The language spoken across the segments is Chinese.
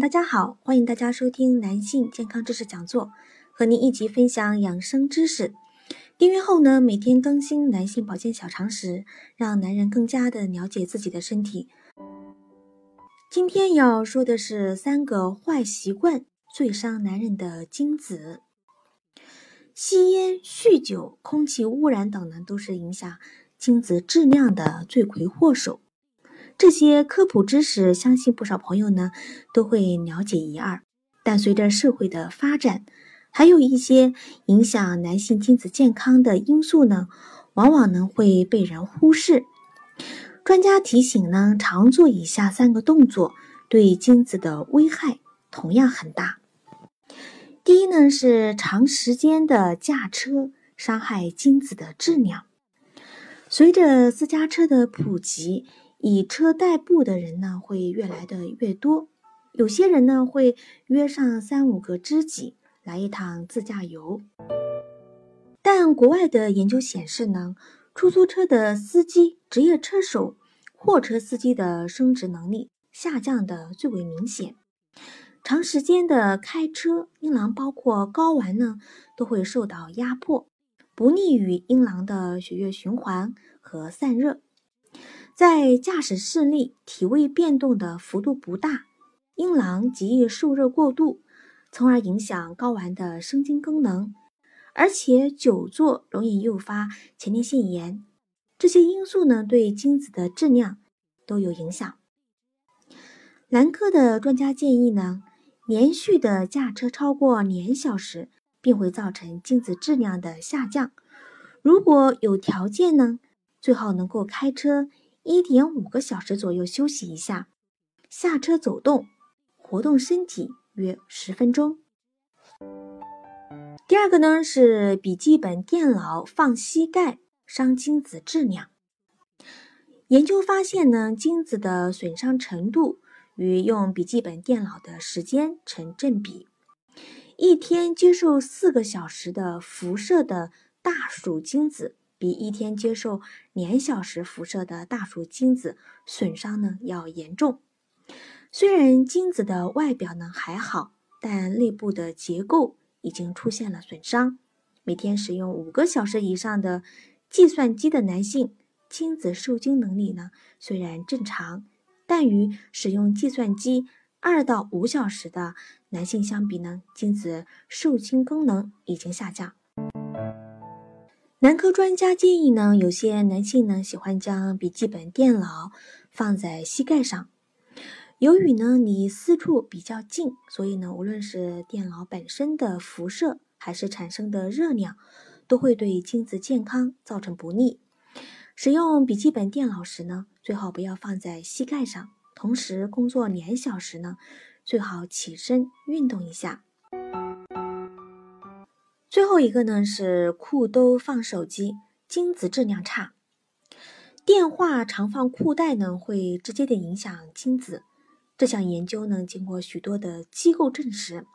大家好，欢迎大家收听男性健康知识讲座，和您一起分享养生知识。订阅后呢，每天更新男性保健小常识，让男人更加的了解自己的身体。今天要说的是三个坏习惯最伤男人的精子。吸烟、酗酒、空气污染等呢，都是影响精子质量的罪魁祸首。这些科普知识，相信不少朋友呢都会了解一二。但随着社会的发展，还有一些影响男性精子健康的因素呢，往往呢会被人忽视。专家提醒呢，常做以下三个动作，对精子的危害同样很大。第一呢是长时间的驾车，伤害精子的质量。随着私家车的普及。以车代步的人呢，会越来的越多。有些人呢，会约上三五个知己来一趟自驾游。但国外的研究显示呢，出租车的司机、职业车手、货车司机的生殖能力下降的最为明显。长时间的开车，阴囊包括睾丸呢，都会受到压迫，不利于阴囊的血液循环和散热。在驾驶视力、体位变动的幅度不大，阴囊极易受热过度，从而影响睾丸的生精功能。而且久坐容易诱发前列腺炎，这些因素呢对精子的质量都有影响。男科的专家建议呢，连续的驾车超过两小时，并会造成精子质量的下降。如果有条件呢，最好能够开车。一点五个小时左右休息一下，下车走动，活动身体约十分钟。第二个呢是笔记本电脑放膝盖伤精子质量。研究发现呢，精子的损伤程度与用笔记本电脑的时间成正比。一天接受四个小时的辐射的大鼠精子。比一天接受两小时辐射的大鼠精子损伤呢要严重。虽然精子的外表呢还好，但内部的结构已经出现了损伤。每天使用五个小时以上的计算机的男性，精子受精能力呢虽然正常，但与使用计算机二到五小时的男性相比呢，精子受精功能已经下降。男科专家建议呢，有些男性呢喜欢将笔记本电脑放在膝盖上，由于呢离私处比较近，所以呢无论是电脑本身的辐射，还是产生的热量，都会对精子健康造成不利。使用笔记本电脑时呢，最好不要放在膝盖上，同时工作两小时呢，最好起身运动一下。最后一个呢是裤兜放手机，精子质量差。电话常放裤袋呢，会直接的影响精子。这项研究呢，经过许多的机构证实，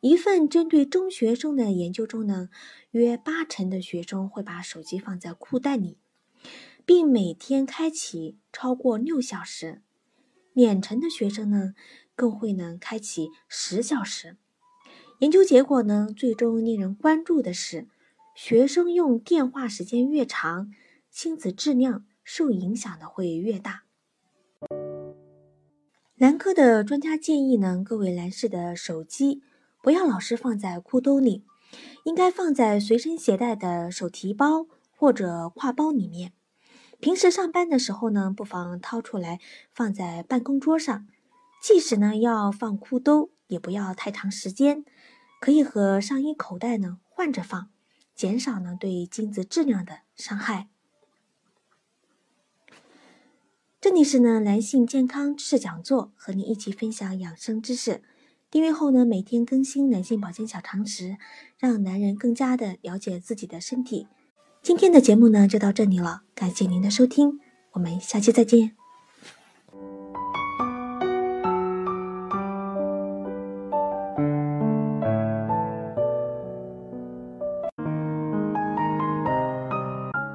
一份针对中学生的研究中呢，约八成的学生会把手机放在裤袋里，并每天开启超过六小时。两成的学生呢，更会呢开启十小时。研究结果呢，最终令人关注的是，学生用电话时间越长，亲子质量受影响的会越大。男科的专家建议呢，各位男士的手机不要老是放在裤兜里，应该放在随身携带的手提包或者挎包里面。平时上班的时候呢，不妨掏出来放在办公桌上。即使呢要放裤兜，也不要太长时间。可以和上衣口袋呢换着放，减少呢对精子质量的伤害。这里是呢男性健康知识讲座，和你一起分享养生知识。订阅后呢，每天更新男性保健小常识，让男人更加的了解自己的身体。今天的节目呢就到这里了，感谢您的收听，我们下期再见。